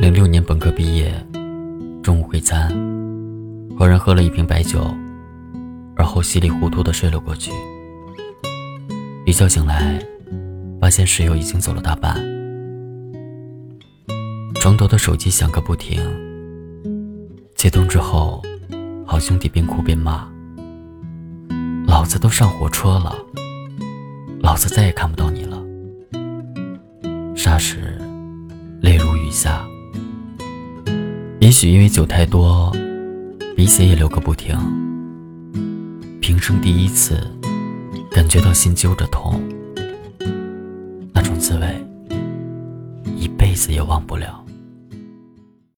零六年本科毕业，中午会餐，和人喝了一瓶白酒，而后稀里糊涂的睡了过去。一觉醒来，发现室友已经走了大半。床头的手机响个不停，接通之后，好兄弟边哭边骂：“老子都上火车了，老子再也看不到你了。”霎时，泪如雨下。也许因为酒太多，鼻血也流个不停。平生第一次感觉到心揪着痛，那种滋味，一辈子也忘不了。